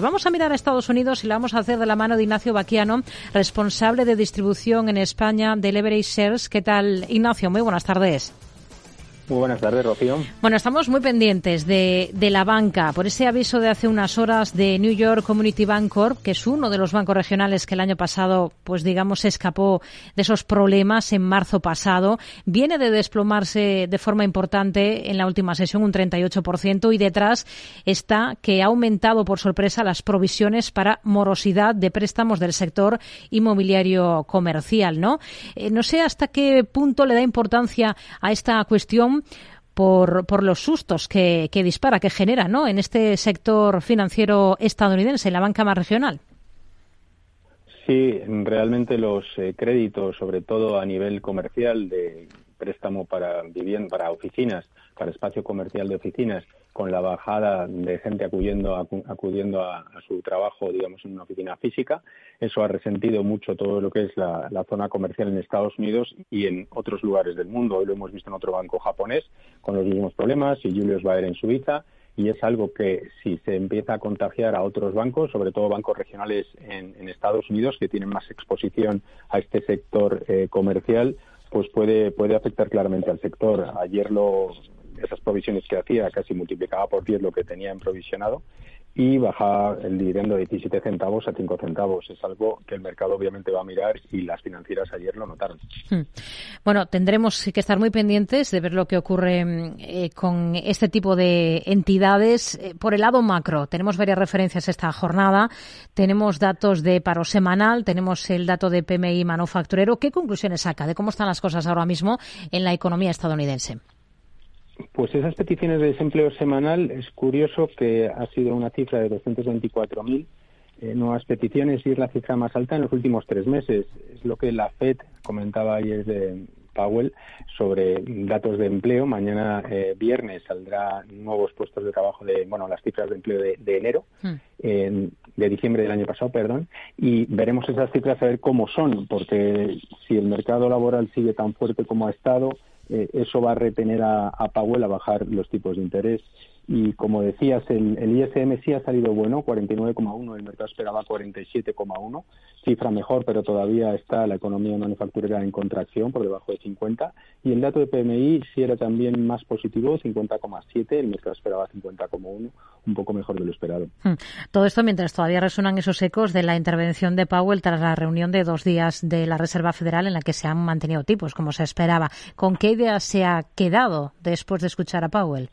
Vamos a mirar a Estados Unidos y lo vamos a hacer de la mano de Ignacio Baquiano, responsable de distribución en España de Leverage Shares. ¿Qué tal, Ignacio? Muy buenas tardes. Muy buenas tardes, Rocío. Bueno, estamos muy pendientes de, de, la banca por ese aviso de hace unas horas de New York Community Bank Corp, que es uno de los bancos regionales que el año pasado, pues digamos, escapó de esos problemas en marzo pasado. Viene de desplomarse de forma importante en la última sesión un 38% y detrás está que ha aumentado por sorpresa las provisiones para morosidad de préstamos del sector inmobiliario comercial, ¿no? Eh, no sé hasta qué punto le da importancia a esta cuestión por, por los sustos que, que, dispara, que genera ¿no? en este sector financiero estadounidense, en la banca más regional. Sí, realmente los eh, créditos, sobre todo a nivel comercial de préstamo para vivienda, para oficinas, para espacio comercial de oficinas, con la bajada de gente acudiendo, acudiendo a, a, su trabajo, digamos, en una oficina física. Eso ha resentido mucho todo lo que es la, zona comercial en Estados Unidos y en otros lugares del mundo. Hoy lo hemos visto en otro banco japonés con los mismos problemas y Julius Baer en Suiza. Y es algo que si se empieza a contagiar a otros bancos, sobre todo bancos regionales en, en Estados Unidos que tienen más exposición a este sector eh, comercial, pues puede, puede afectar claramente al sector. Ayer lo, esas provisiones que hacía casi multiplicaba por 10 lo que tenía en provisionado y bajaba el dividendo de 17 centavos a 5 centavos. Es algo que el mercado obviamente va a mirar y las financieras ayer lo notaron. Hmm. Bueno, tendremos que estar muy pendientes de ver lo que ocurre eh, con este tipo de entidades. Eh, por el lado macro, tenemos varias referencias esta jornada. Tenemos datos de paro semanal, tenemos el dato de PMI manufacturero. ¿Qué conclusiones saca de cómo están las cosas ahora mismo en la economía estadounidense? Pues esas peticiones de desempleo semanal es curioso que ha sido una cifra de 224.000 eh, nuevas peticiones y es la cifra más alta en los últimos tres meses. Es lo que la FED comentaba ayer de Powell sobre datos de empleo. Mañana eh, viernes saldrá nuevos puestos de trabajo de, bueno, las cifras de empleo de, de enero, hmm. eh, de diciembre del año pasado, perdón, y veremos esas cifras a ver cómo son, porque si el mercado laboral sigue tan fuerte como ha estado, eh, eso va a retener a, a, Powell a bajar los tipos de interés. Y como decías, el, el ISM sí ha salido bueno, 49,1, el mercado esperaba 47,1, cifra mejor, pero todavía está la economía manufacturera en contracción por debajo de 50. Y el dato de PMI sí era también más positivo, 50,7, el mercado esperaba 50,1, un poco mejor de lo esperado. Hmm. Todo esto mientras todavía resuenan esos ecos de la intervención de Powell tras la reunión de dos días de la Reserva Federal en la que se han mantenido tipos, como se esperaba. ¿Con qué idea se ha quedado después de escuchar a Powell?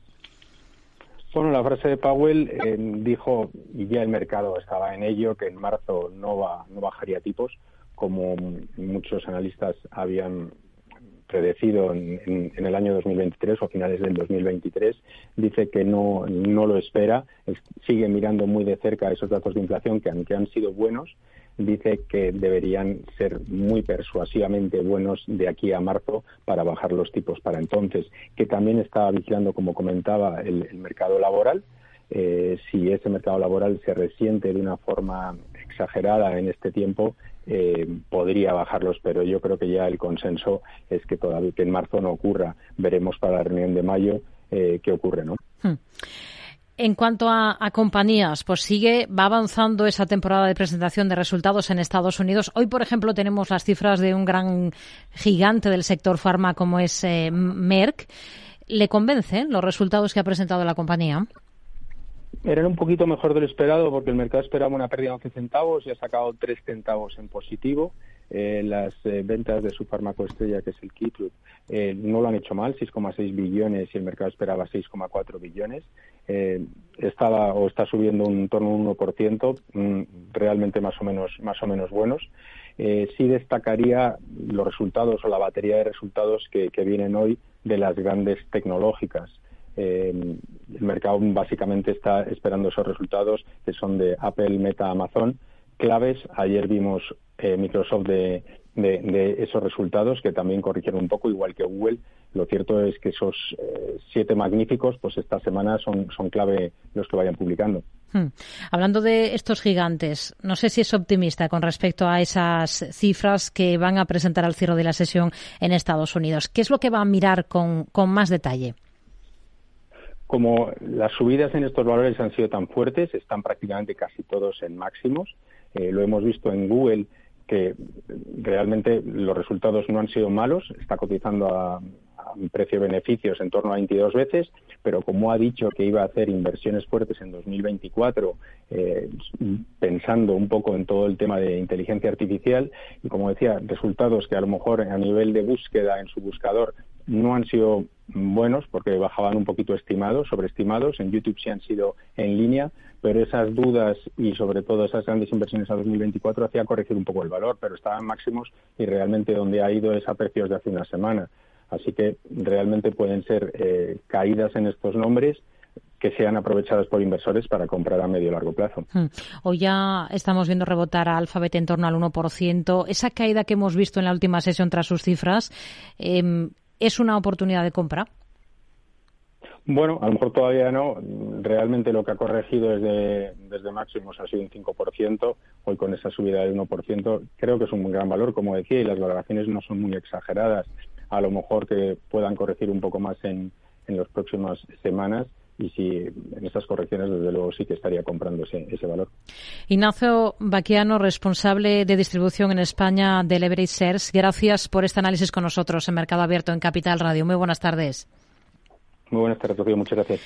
Bueno, la frase de Powell eh, dijo, y ya el mercado estaba en ello, que en marzo no, va, no bajaría tipos, como muchos analistas habían predecido en, en, en, el año 2023 o finales del 2023, dice que no, no lo espera, sigue mirando muy de cerca esos datos de inflación que, aunque han sido buenos, dice que deberían ser muy persuasivamente buenos de aquí a marzo para bajar los tipos para entonces, que también está vigilando, como comentaba, el, el mercado laboral. Eh, si ese mercado laboral se resiente de una forma exagerada en este tiempo, eh, podría bajarlos, pero yo creo que ya el consenso es que todavía que en marzo no ocurra. Veremos para la reunión de mayo eh, qué ocurre, ¿no? Hmm. En cuanto a, compañías, pues sigue, va avanzando esa temporada de presentación de resultados en Estados Unidos. Hoy, por ejemplo, tenemos las cifras de un gran gigante del sector farma como es eh, Merck. ¿Le convencen los resultados que ha presentado la compañía? Eran un poquito mejor de lo esperado porque el mercado esperaba una pérdida de 11 centavos y ha sacado 3 centavos en positivo. Eh, las eh, ventas de su fármaco estrella, que es el Keytrude, eh, no lo han hecho mal, 6,6 billones y el mercado esperaba 6,4 billones. Eh, estaba o está subiendo un torno un 1%, mm, realmente más o menos, más o menos buenos. Eh, sí destacaría los resultados o la batería de resultados que, que vienen hoy de las grandes tecnológicas. El mercado básicamente está esperando esos resultados que son de Apple, Meta, Amazon, claves. Ayer vimos eh, Microsoft de, de, de, esos resultados que también corrigieron un poco, igual que Google. Lo cierto es que esos eh, siete magníficos, pues esta semana son, son clave los que vayan publicando. Hmm. Hablando de estos gigantes, no sé si es optimista con respecto a esas cifras que van a presentar al cierre de la sesión en Estados Unidos. ¿Qué es lo que va a mirar con, con más detalle? como las subidas en estos valores han sido tan fuertes, están prácticamente casi todos en máximos. Eh, lo hemos visto en Google que realmente los resultados no han sido malos, está cotizando a, un precio-beneficios en torno a 22 veces, pero como ha dicho que iba a hacer inversiones fuertes en 2024, eh, pensando un poco en todo el tema de inteligencia artificial, y como decía, resultados que a lo mejor a nivel de búsqueda en su buscador no han sido buenos porque bajaban un poquito estimados, sobreestimados. En YouTube sí han sido en línea, pero esas dudas y sobre todo esas grandes inversiones a 2024 hacía corregir un poco el valor, pero estaban máximos y realmente donde ha ido es a precios de hace una semana. Así que realmente pueden ser eh, caídas en estos nombres que sean aprovechadas por inversores para comprar a medio y largo plazo. Hmm. Hoy ya estamos viendo rebotar a Alphabet en torno al 1%. Esa caída que hemos visto en la última sesión tras sus cifras, eh, ¿es una oportunidad de compra? Bueno, a lo mejor todavía no. Realmente lo que ha corregido desde, desde máximos ha sido un 5%. Hoy con esa subida de 1% creo que es un gran valor, como decía, y las valoraciones no son muy exageradas. A lo mejor que puedan corregir un poco más en, en las próximas semanas y si en estas correcciones, desde luego, sí que estaría comprando ese, ese valor. Ignacio Baquiano, responsable de distribución en España de Leverage Shares, gracias por este análisis con nosotros en Mercado Abierto en Capital Radio. Muy buenas tardes. Muy buenas tardes, Muchas gracias.